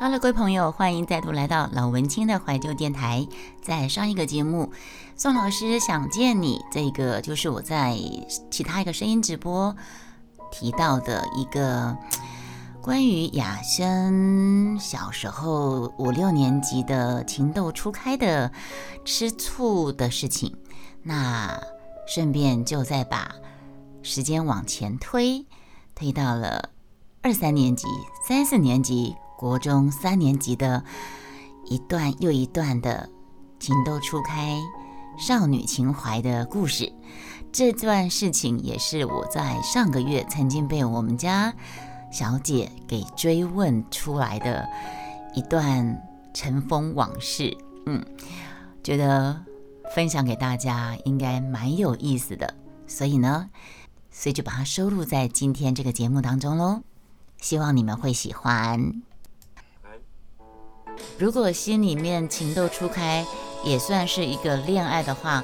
Hello，各位朋友，欢迎再度来到老文青的怀旧电台。在上一个节目，宋老师想见你，这个就是我在其他一个声音直播提到的一个 关于雅轩小时候五六年级的情窦初开的吃醋的事情。那顺便就再把时间往前推，推到了二三年级、三四年级。国中三年级的一段又一段的情窦初开、少女情怀的故事，这段事情也是我在上个月曾经被我们家小姐给追问出来的一段尘封往事。嗯，觉得分享给大家应该蛮有意思的，所以呢，所以就把它收录在今天这个节目当中喽。希望你们会喜欢。如果心里面情窦初开，也算是一个恋爱的话，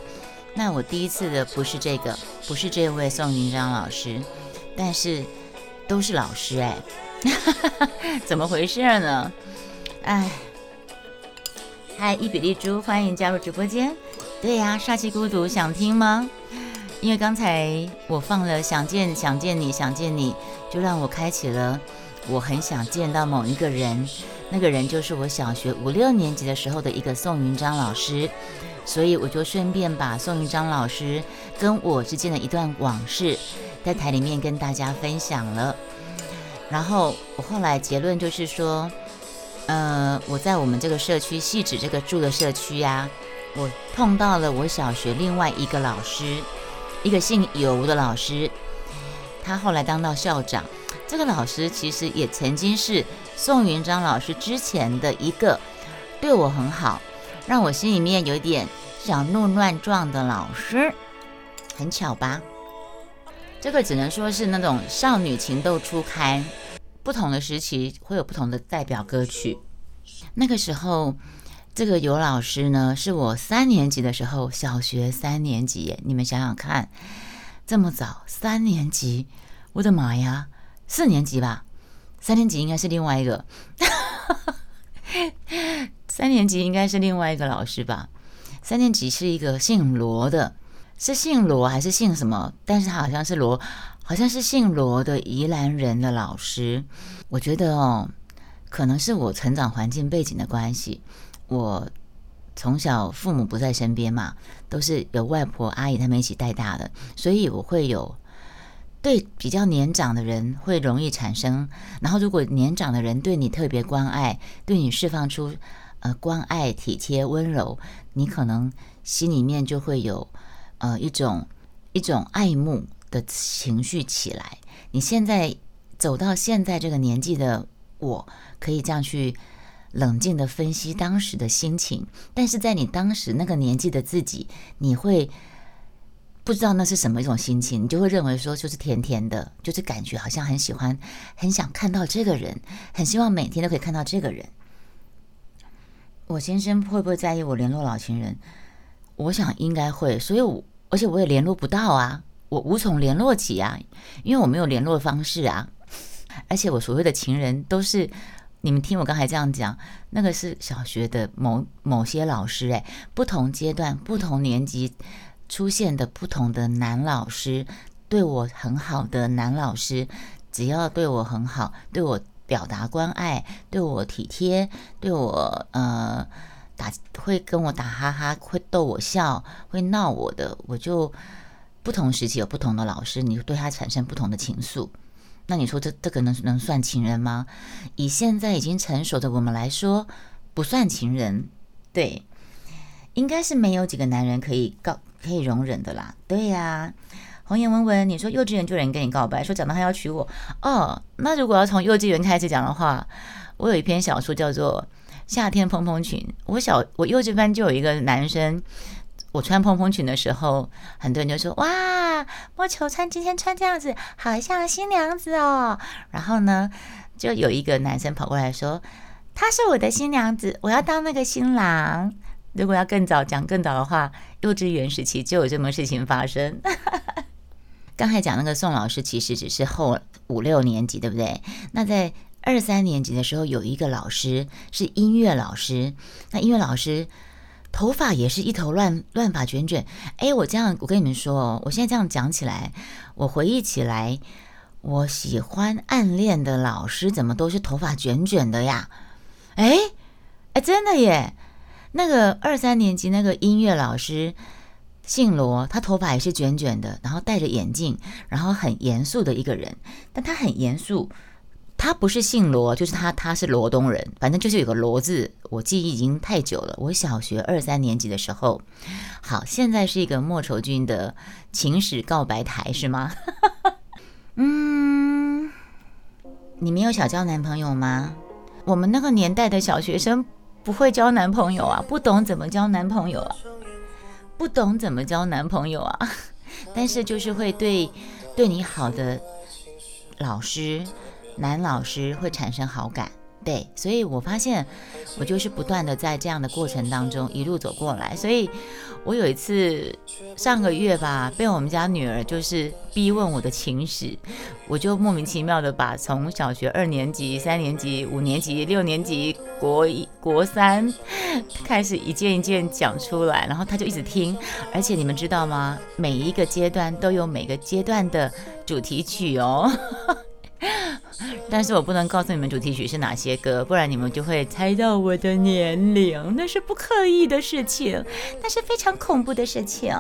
那我第一次的不是这个，不是这位宋云章老师，但是都是老师哎，怎么回事呢？哎，嗨，伊比利猪，欢迎加入直播间。对呀，煞气孤独，想听吗？因为刚才我放了《想见想见你想见你》，就让我开启了我很想见到某一个人。那个人就是我小学五六年级的时候的一个宋云章老师，所以我就顺便把宋云章老师跟我之间的一段往事，在台里面跟大家分享了。然后我后来结论就是说，呃，我在我们这个社区细指这个住的社区呀，我碰到了我小学另外一个老师，一个姓尤的老师，他后来当到校长。这个老师其实也曾经是宋云章老师之前的一个对我很好，让我心里面有点小怒乱撞的老师，很巧吧？这个只能说是那种少女情窦初开，不同的时期会有不同的代表歌曲。那个时候，这个尤老师呢，是我三年级的时候，小学三年级，你们想想看，这么早三年级，我的妈呀！四年级吧，三年级应该是另外一个，三年级应该是另外一个老师吧。三年级是一个姓罗的，是姓罗还是姓什么？但是他好像是罗，好像是姓罗的宜兰人的老师。我觉得哦，可能是我成长环境背景的关系，我从小父母不在身边嘛，都是有外婆阿姨他们一起带大的，所以我会有。对比较年长的人会容易产生，然后如果年长的人对你特别关爱，对你释放出呃关爱、体贴、温柔，你可能心里面就会有呃一种一种爱慕的情绪起来。你现在走到现在这个年纪的我，可以这样去冷静的分析当时的心情，但是在你当时那个年纪的自己，你会。不知道那是什么一种心情，你就会认为说就是甜甜的，就是感觉好像很喜欢，很想看到这个人，很希望每天都可以看到这个人。我先生会不会在意我联络老情人？我想应该会，所以，我而且我也联络不到啊，我无从联络起啊，因为我没有联络方式啊。而且我所谓的情人都是你们听我刚才这样讲，那个是小学的某某些老师，诶，不同阶段、不同年级。出现的不同的男老师，对我很好的男老师，只要对我很好，对我表达关爱，对我体贴，对我呃打会跟我打哈哈，会逗我笑，会闹我的，我就不同时期有不同的老师，你对他产生不同的情愫。那你说这这个能能算情人吗？以现在已经成熟的我们来说，不算情人。对，应该是没有几个男人可以告。可以容忍的啦，对呀。红颜文文，你说幼稚园就有人跟你告白，说讲到他要娶我哦。那如果要从幼稚园开始讲的话，我有一篇小说叫做《夏天蓬蓬裙》。我小我幼稚班就有一个男生，我穿蓬蓬裙的时候，很多人就说：“哇，莫求穿今天穿这样子，好像新娘子哦。”然后呢，就有一个男生跑过来说：“她是我的新娘子，我要当那个新郎。”如果要更早讲更早的话，幼稚园时期就有这么事情发生。刚才讲那个宋老师，其实只是后五六年级，对不对？那在二三年级的时候有一个老师是音乐老师，那音乐老师头发也是一头乱乱发卷卷。哎，我这样我跟你们说哦，我现在这样讲起来，我回忆起来，我喜欢暗恋的老师怎么都是头发卷卷的呀？哎哎，真的耶！那个二三年级那个音乐老师姓罗，他头发也是卷卷的，然后戴着眼镜，然后很严肃的一个人。但他很严肃，他不是姓罗，就是他他是罗东人，反正就是有个罗字。我记忆已经太久了，我小学二三年级的时候。好，现在是一个莫愁君的情史告白台是吗？嗯，你没有小交男朋友吗？我们那个年代的小学生。不会交男朋友啊，不懂怎么交男朋友啊，不懂怎么交男朋友啊，但是就是会对对你好的老师，男老师会产生好感。对，所以我发现我就是不断的在这样的过程当中一路走过来。所以我有一次上个月吧，被我们家女儿就是逼问我的情史，我就莫名其妙的把从小学二年级、三年级、五年级、六年级、国一、国三开始一件一件讲出来，然后她就一直听。而且你们知道吗？每一个阶段都有每个阶段的主题曲哦。但是我不能告诉你们主题曲是哪些歌，不然你们就会猜到我的年龄。那是不刻意的事情，那是非常恐怖的事情。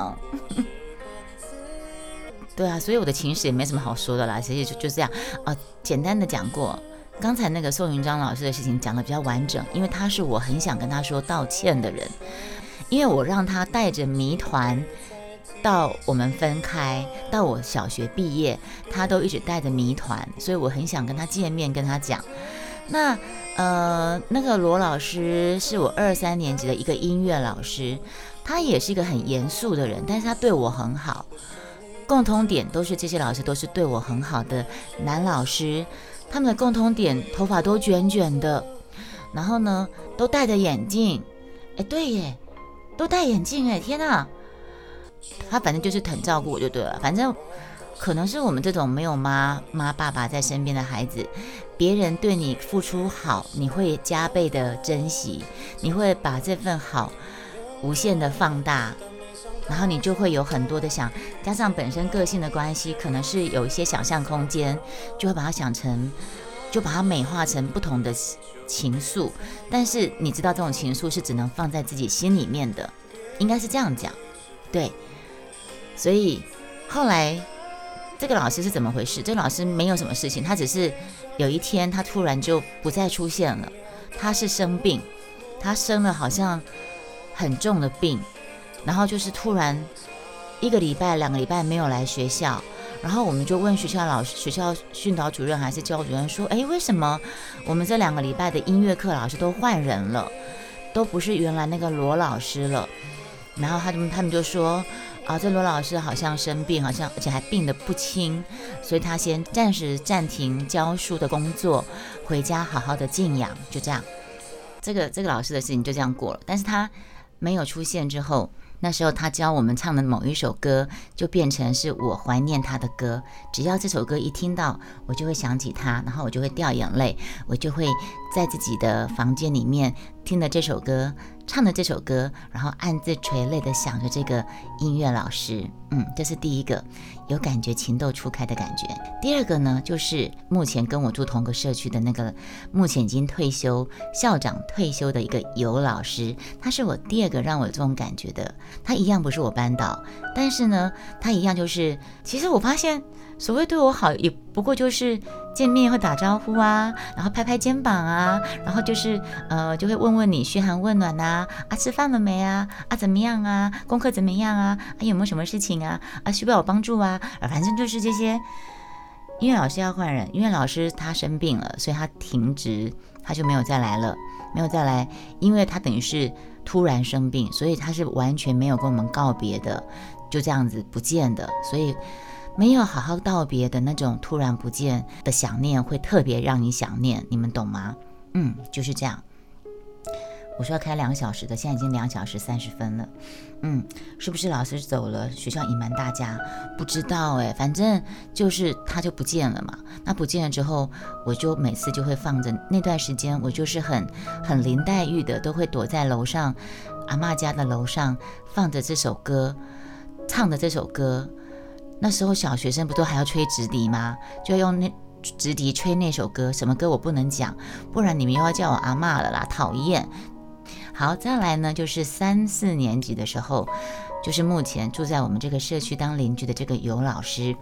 对啊，所以我的情史也没什么好说的啦，其实就就这样啊，简单的讲过。刚才那个宋云章老师的事情讲的比较完整，因为他是我很想跟他说道歉的人，因为我让他带着谜团。到我们分开，到我小学毕业，他都一直带着谜团，所以我很想跟他见面，跟他讲。那呃，那个罗老师是我二三年级的一个音乐老师，他也是一个很严肃的人，但是他对我很好。共通点都是这些老师都是对我很好的男老师，他们的共通点头发都卷卷的，然后呢都戴着眼镜。哎，对耶，都戴眼镜哎，天哪！他反正就是很照顾我就对了，反正可能是我们这种没有妈妈爸爸在身边的孩子，别人对你付出好，你会加倍的珍惜，你会把这份好无限的放大，然后你就会有很多的想，加上本身个性的关系，可能是有一些想象空间，就会把它想成，就把它美化成不同的情愫，但是你知道这种情愫是只能放在自己心里面的，应该是这样讲，对。所以后来这个老师是怎么回事？这个老师没有什么事情，他只是有一天他突然就不再出现了。他是生病，他生了好像很重的病，然后就是突然一个礼拜、两个礼拜没有来学校，然后我们就问学校老师、学校训导主任还是教主任说：“哎，为什么我们这两个礼拜的音乐课老师都换人了，都不是原来那个罗老师了？”然后他们他们就说。啊，这罗老师好像生病，好像而且还病得不轻，所以他先暂时暂停教书的工作，回家好好的静养，就这样。这个这个老师的事情就这样过了。但是他没有出现之后，那时候他教我们唱的某一首歌，就变成是我怀念他的歌。只要这首歌一听到，我就会想起他，然后我就会掉眼泪，我就会在自己的房间里面听的这首歌。唱的这首歌，然后暗自垂泪的想着这个音乐老师，嗯，这是第一个有感觉情窦初开的感觉。第二个呢，就是目前跟我住同个社区的那个，目前已经退休校长退休的一个尤老师，他是我第二个让我有这种感觉的。他一样不是我班导，但是呢，他一样就是，其实我发现。所谓对我好，也不过就是见面会打招呼啊，然后拍拍肩膀啊，然后就是呃，就会问问你嘘寒问暖呐，啊，吃饭了没啊？啊，怎么样啊？功课怎么样啊？啊，有没有什么事情啊？啊，需不需要我帮助啊？啊，反正就是这些。音乐老师要换人，音乐老师他生病了，所以他停职，他就没有再来了，没有再来，因为他等于是突然生病，所以他是完全没有跟我们告别的，就这样子不见的，所以。没有好好道别的那种突然不见的想念，会特别让你想念，你们懂吗？嗯，就是这样。我说要开两小时的，现在已经两小时三十分了。嗯，是不是老师走了，学校隐瞒大家？不知道哎，反正就是他就不见了嘛。那不见了之后，我就每次就会放着那段时间，我就是很很林黛玉的，都会躲在楼上阿妈家的楼上放着这首歌，唱的这首歌。那时候小学生不都还要吹直笛吗？就要用那。直笛吹那首歌，什么歌我不能讲，不然你们又要叫我阿妈了啦，讨厌。好，再来呢，就是三四年级的时候，就是目前住在我们这个社区当邻居的这个尤老师。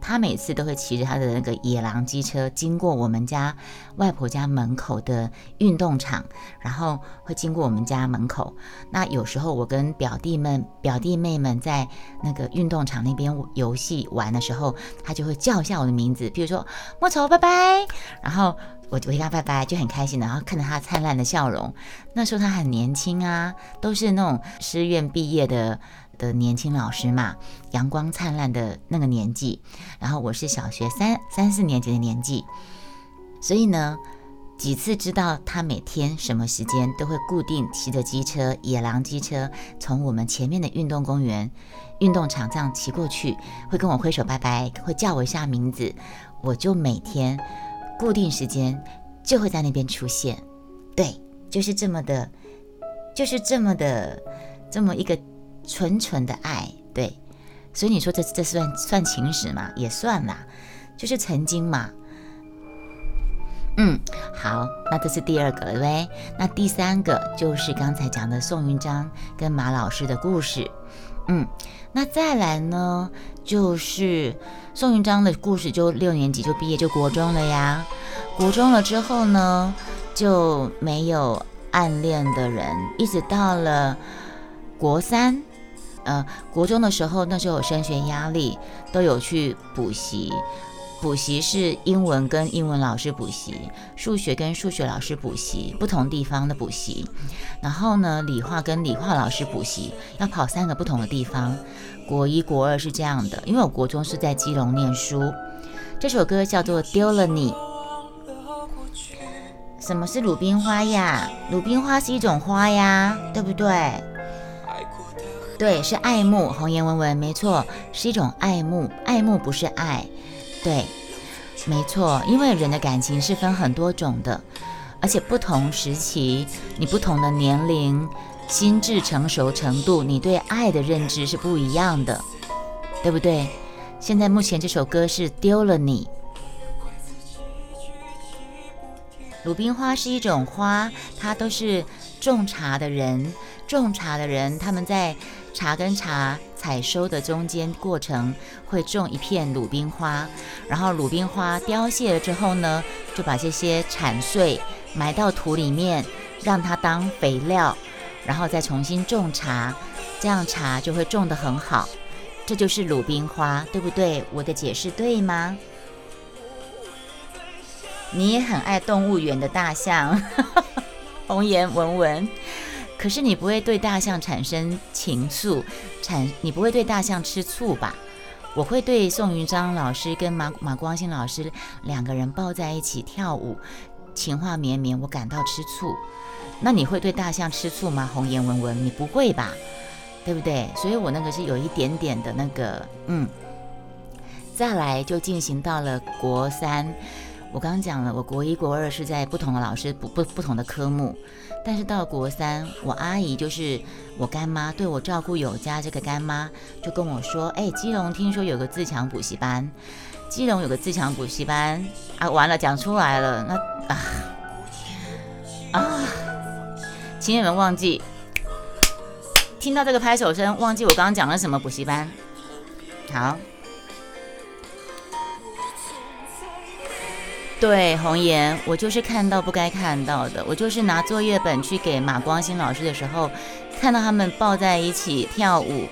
他每次都会骑着他的那个野狼机车经过我们家外婆家门口的运动场，然后会经过我们家门口。那有时候我跟表弟们、表弟妹们在那个运动场那边游戏玩的时候，他就会叫一下我的名字，比如说莫愁，拜拜。然后我就跟他拜拜，就很开心，然后看着他灿烂的笑容。那时候他很年轻啊，都是那种师院毕业的。的年轻老师嘛，阳光灿烂的那个年纪，然后我是小学三三四年级的年纪，所以呢，几次知道他每天什么时间都会固定骑着机车，野狼机车从我们前面的运动公园、运动场这样骑过去，会跟我挥手拜拜，会叫我一下名字，我就每天固定时间就会在那边出现，对，就是这么的，就是这么的，这么一个。纯纯的爱，对，所以你说这这算算情史吗？也算啦，就是曾经嘛。嗯，好，那这是第二个了呗。那第三个就是刚才讲的宋云章跟马老师的故事。嗯，那再来呢，就是宋云章的故事，就六年级就毕业就国中了呀。国中了之后呢，就没有暗恋的人，一直到了国三。呃，国中的时候，那时候有升学压力，都有去补习。补习是英文跟英文老师补习，数学跟数学老师补习，不同地方的补习。然后呢，理化跟理化老师补习，要跑三个不同的地方。国一、国二是这样的，因为我国中是在基隆念书。这首歌叫做《丢了你》。什么是鲁冰花呀？鲁冰花是一种花呀，对不对？对，是爱慕，红颜文文，没错，是一种爱慕，爱慕不是爱，对，没错，因为人的感情是分很多种的，而且不同时期，你不同的年龄、心智成熟程度，你对爱的认知是不一样的，对不对？现在目前这首歌是丢了你，鲁冰花是一种花，它都是种茶的人，种茶的人他们在。茶跟茶采收的中间过程会种一片鲁冰花，然后鲁冰花凋谢了之后呢，就把这些铲碎埋到土里面，让它当肥料，然后再重新种茶，这样茶就会种得很好。这就是鲁冰花，对不对？我的解释对吗？你也很爱动物园的大象，红颜文文。可是你不会对大象产生情愫，产你不会对大象吃醋吧？我会对宋云章老师跟马马光兴老师两个人抱在一起跳舞，情话绵绵，我感到吃醋。那你会对大象吃醋吗？红颜文文，你不会吧？对不对？所以我那个是有一点点的那个，嗯。再来就进行到了国三，我刚刚讲了，我国一国二是在不同的老师不不不同的科目。但是到国三，我阿姨就是我干妈，对我照顾有加。这个干妈就跟我说：“哎，基隆听说有个自强补习班，基隆有个自强补习班啊，完了讲出来了，那啊啊，请你们忘记听到这个拍手声，忘记我刚刚讲了什么补习班。好。”对，红颜，我就是看到不该看到的。我就是拿作业本去给马光新老师的时候，看到他们抱在一起跳舞，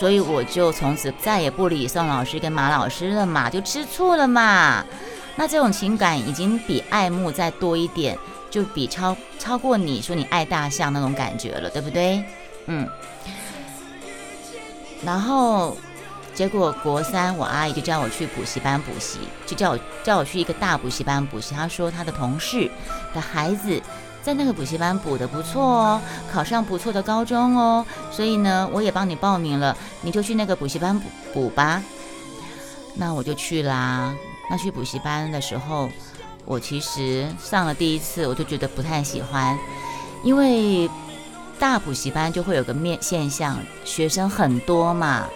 所以我就从此再也不理宋老师跟马老师了嘛，就吃醋了嘛。那这种情感已经比爱慕再多一点，就比超超过你说你爱大象那种感觉了，对不对？嗯，然后。结果国三，我阿姨就叫我去补习班补习，就叫我叫我去一个大补习班补习。她说她的同事的孩子在那个补习班补的不错哦，考上不错的高中哦，所以呢，我也帮你报名了，你就去那个补习班补补吧。那我就去啦。那去补习班的时候，我其实上了第一次，我就觉得不太喜欢，因为大补习班就会有个面现象，学生很多嘛，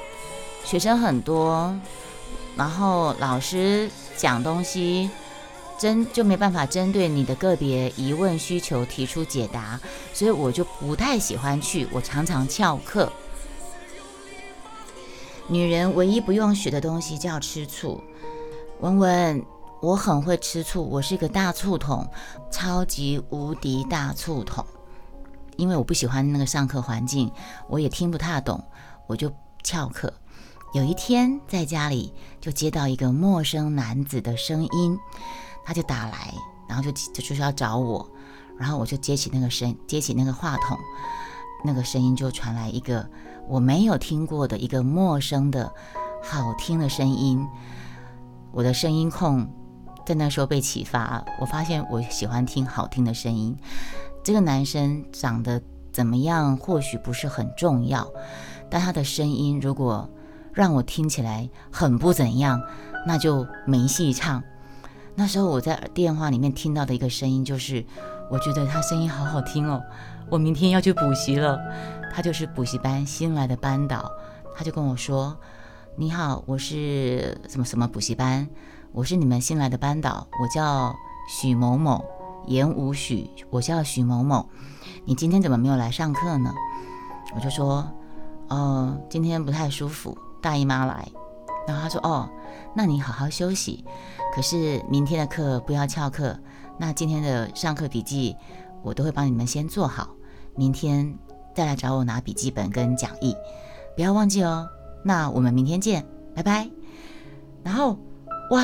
学生很多，然后老师讲东西。针就没办法针对你的个别疑问需求提出解答，所以我就不太喜欢去，我常常翘课。女人唯一不用学的东西叫吃醋。文文，我很会吃醋，我是一个大醋桶，超级无敌大醋桶。因为我不喜欢那个上课环境，我也听不太懂，我就翘课。有一天在家里就接到一个陌生男子的声音。他就打来，然后就就就是要找我，然后我就接起那个声，接起那个话筒，那个声音就传来一个我没有听过的一个陌生的好听的声音。我的声音控在那时候被启发，我发现我喜欢听好听的声音。这个男生长得怎么样或许不是很重要，但他的声音如果让我听起来很不怎样，那就没戏唱。那时候我在电话里面听到的一个声音，就是我觉得他声音好好听哦，我明天要去补习了。他就是补习班新来的班导，他就跟我说：“你好，我是什么什么补习班，我是你们新来的班导，我叫许某某，言无许，我叫许某某。你今天怎么没有来上课呢？”我就说：“哦，今天不太舒服，大姨妈来。”然后他说：“哦，那你好好休息。”可是明天的课不要翘课，那今天的上课笔记我都会帮你们先做好，明天再来找我拿笔记本跟讲义，不要忘记哦。那我们明天见，拜拜。然后，哇，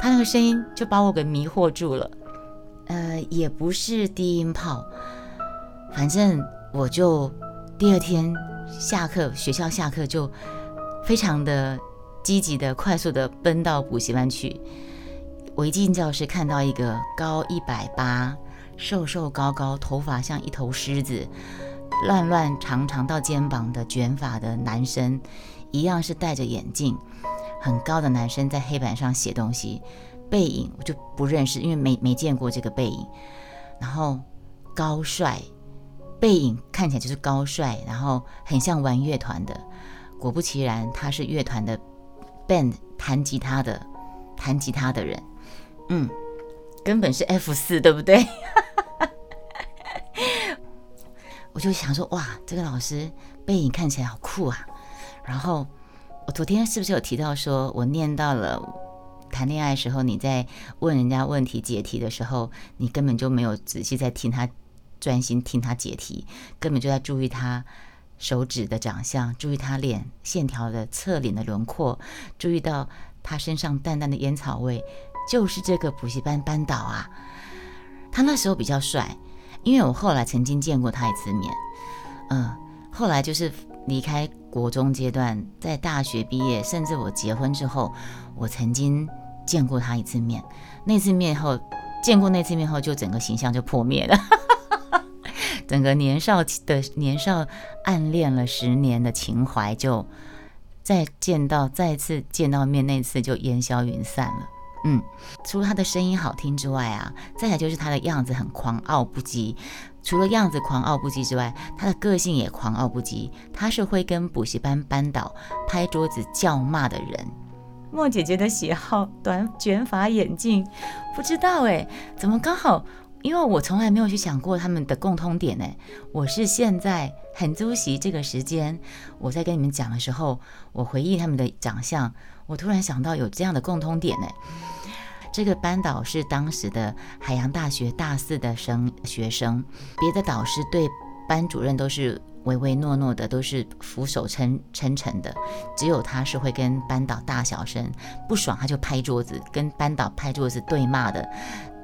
他那个声音就把我给迷惑住了，呃，也不是低音炮，反正我就第二天下课，学校下课就非常的积极的、快速的奔到补习班去。我一进教室，看到一个高一百八、瘦瘦高高、头发像一头狮子、乱乱长长到肩膀的卷发的男生，一样是戴着眼镜，很高的男生在黑板上写东西，背影我就不认识，因为没没见过这个背影。然后高帅，背影看起来就是高帅，然后很像玩乐团的。果不其然，他是乐团的 band 弹吉他的，弹吉他的人。嗯，根本是 F 四，对不对？我就想说，哇，这个老师背影看起来好酷啊。然后我昨天是不是有提到说，我念到了谈恋爱时候，你在问人家问题解题的时候，你根本就没有仔细在听他，专心听他解题，根本就在注意他手指的长相，注意他脸线条的侧脸的轮廓，注意到他身上淡淡的烟草味。就是这个补习班班导啊，他那时候比较帅，因为我后来曾经见过他一次面，嗯，后来就是离开国中阶段，在大学毕业，甚至我结婚之后，我曾经见过他一次面。那次面后，见过那次面后，就整个形象就破灭了，整个年少的年少暗恋了十年的情怀，就再见到再次见到面那次就烟消云散了。嗯，除了他的声音好听之外啊，再来就是他的样子很狂傲不羁。除了样子狂傲不羁之外，他的个性也狂傲不羁。他是会跟补习班班导拍桌子叫骂的人。莫姐姐的喜好短卷发眼镜，不知道哎，怎么刚好？因为我从来没有去想过他们的共通点哎。我是现在很租席这个时间，我在跟你们讲的时候，我回忆他们的长相。我突然想到有这样的共通点呢，这个班导是当时的海洋大学大四的生学生，别的导师对班主任都是唯唯诺诺的，都是俯首称称臣的，只有他是会跟班导大小声，不爽他就拍桌子，跟班导拍桌子对骂的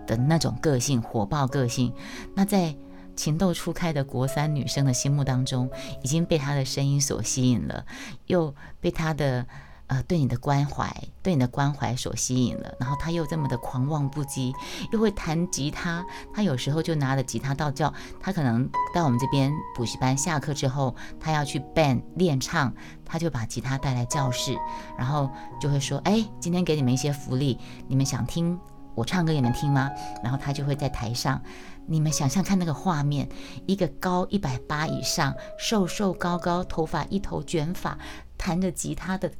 的那种个性，火爆个性。那在情窦初开的国三女生的心目当中，已经被他的声音所吸引了，又被他的。呃，对你的关怀，对你的关怀所吸引了，然后他又这么的狂妄不羁，又会弹吉他，他有时候就拿着吉他到教，他可能到我们这边补习班下课之后，他要去 band 练唱，他就把吉他带来教室，然后就会说，哎，今天给你们一些福利，你们想听我唱歌给你们听吗？然后他就会在台上，你们想象看那个画面，一个高一百八以上，瘦瘦高高，头发一头卷发，弹着吉他的。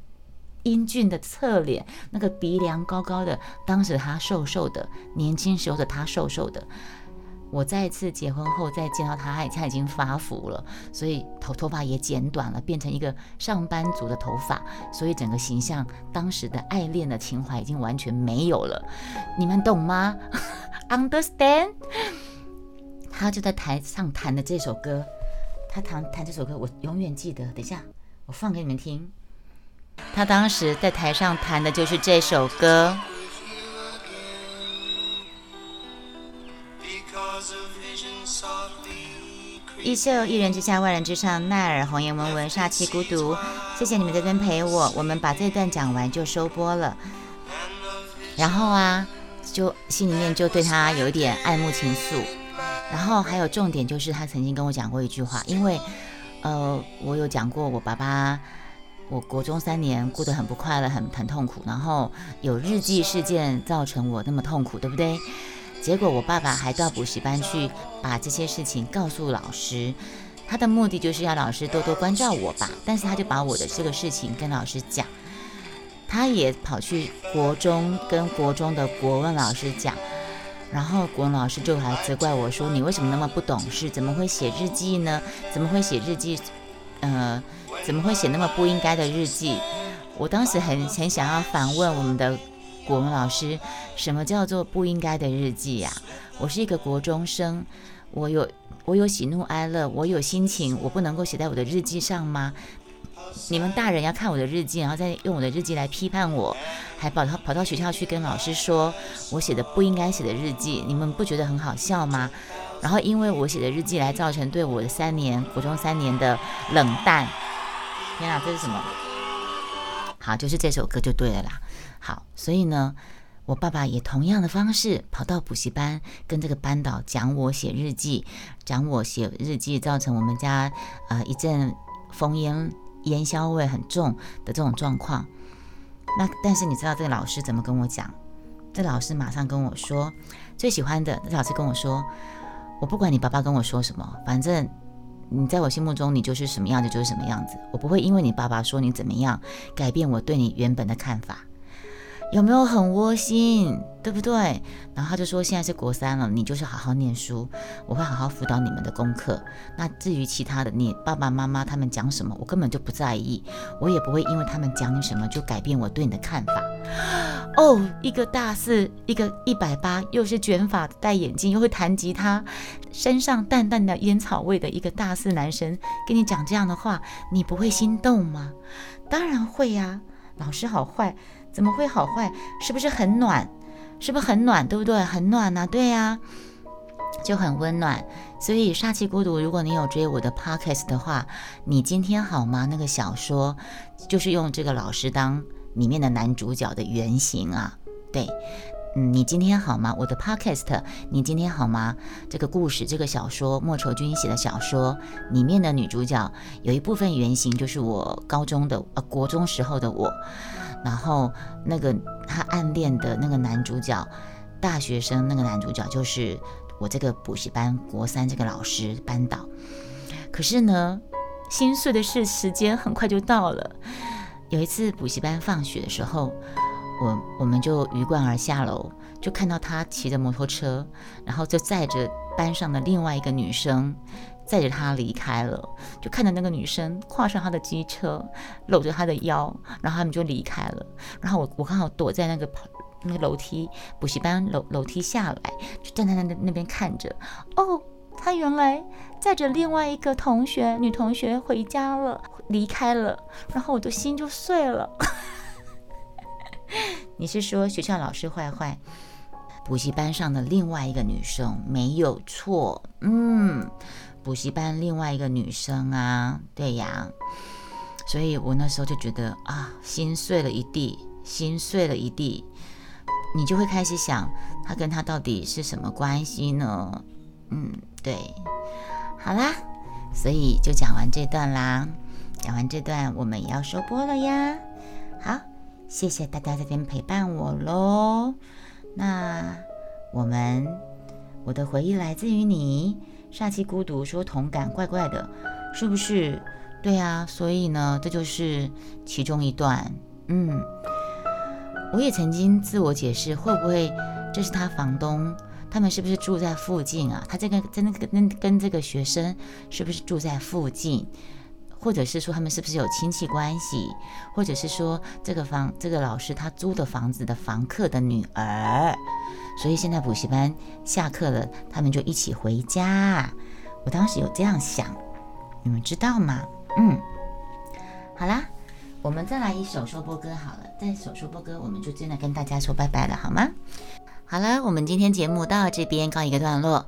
英俊的侧脸，那个鼻梁高高的，当时他瘦瘦的，年轻时候的他瘦瘦的。我再次结婚后再见到他，他他已经发福了，所以头头发也剪短了，变成一个上班族的头发，所以整个形象，当时的爱恋的情怀已经完全没有了。你们懂吗？Understand？他就在台上弹的这首歌，他弹弹这首歌，我永远记得。等一下，我放给你们听。他当时在台上弹的就是这首歌。一秀一人之下，万人之上。奈尔红颜文文，煞气孤独。谢谢你们这边陪我，我们把这段讲完就收播了。然后啊，就心里面就对他有一点爱慕情愫。然后还有重点就是，他曾经跟我讲过一句话，因为呃，我有讲过我爸爸。我国中三年过得很不快乐，很很痛苦，然后有日记事件造成我那么痛苦，对不对？结果我爸爸还到补习班去把这些事情告诉老师，他的目的就是要老师多多关照我吧。但是他就把我的这个事情跟老师讲，他也跑去国中跟国中的国文老师讲，然后国文老师就还责怪我说：“你为什么那么不懂事？怎么会写日记呢？怎么会写日记？”呃。怎么会写那么不应该的日记？我当时很很想要反问我们的国文老师，什么叫做不应该的日记呀？我是一个国中生，我有我有喜怒哀乐，我有心情，我不能够写在我的日记上吗？你们大人要看我的日记，然后再用我的日记来批判我，还跑到跑到学校去跟老师说我写的不应该写的日记，你们不觉得很好笑吗？然后因为我写的日记来造成对我的三年国中三年的冷淡。天啊，这是什么？好，就是这首歌就对了啦。好，所以呢，我爸爸也同样的方式跑到补习班，跟这个班导讲我写日记，讲我写日记造成我们家呃一阵风烟烟硝味很重的这种状况。那但是你知道这个老师怎么跟我讲？这老师马上跟我说，最喜欢的这老师跟我说，我不管你爸爸跟我说什么，反正。你在我心目中，你就是什么样子就是什么样子。我不会因为你爸爸说你怎么样，改变我对你原本的看法。有没有很窝心，对不对？然后他就说现在是国三了，你就是好好念书，我会好好辅导你们的功课。那至于其他的，你爸爸妈妈他们讲什么，我根本就不在意，我也不会因为他们讲你什么就改变我对你的看法。哦，一个大四，一个一百八，又是卷发、戴眼镜，又会弹吉他，身上淡淡的烟草味的一个大四男生，跟你讲这样的话，你不会心动吗？当然会呀，老师好坏。怎么会好坏？是不是很暖？是不是很暖？对不对？很暖呐，对呀，就很温暖。所以煞气孤独，如果你有追我的 podcast 的话，你今天好吗？那个小说就是用这个老师当里面的男主角的原型啊。对，嗯，你今天好吗？我的 podcast，你今天好吗？这个故事，这个小说，莫愁君写的小说里面的女主角有一部分原型就是我高中的呃国中时候的我。然后那个他暗恋的那个男主角，大学生那个男主角就是我这个补习班国三这个老师班导。可是呢，心碎的是时间很快就到了。有一次补习班放学的时候，我我们就鱼贯而下楼，就看到他骑着摩托车，然后就载着班上的另外一个女生。载着他离开了，就看着那个女生跨上他的机车，搂着他的腰，然后他们就离开了。然后我我刚好躲在那个那个楼梯补习班楼楼梯下来，就站在那那边看着。哦，他原来载着另外一个同学女同学回家了，离开了。然后我的心就碎了。你是说学校老师坏坏，补习班上的另外一个女生没有错？嗯。补习班另外一个女生啊，对呀，所以我那时候就觉得啊，心碎了一地，心碎了一地。你就会开始想，他跟他到底是什么关系呢？嗯，对，好啦，所以就讲完这段啦。讲完这段，我们也要收播了呀。好，谢谢大家这边陪伴我喽。那我们，我的回忆来自于你。煞气孤独说同感，怪怪的，是不是？对啊，所以呢，这就是其中一段。嗯。我也曾经自我解释，会不会这是他房东？他们是不是住在附近啊？他这个真的跟跟这个学生是不是住在附近？或者是说他们是不是有亲戚关系？或者是说这个房这个老师他租的房子的房客的女儿？所以现在补习班下课了，他们就一起回家。我当时有这样想，你们知道吗？嗯，好啦。我们再来一首收播歌好了，再首收播歌，我们就真的跟大家说拜拜了，好吗？好了，我们今天节目到这边告一个段落。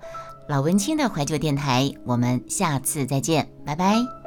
老文青的怀旧电台，我们下次再见，拜拜。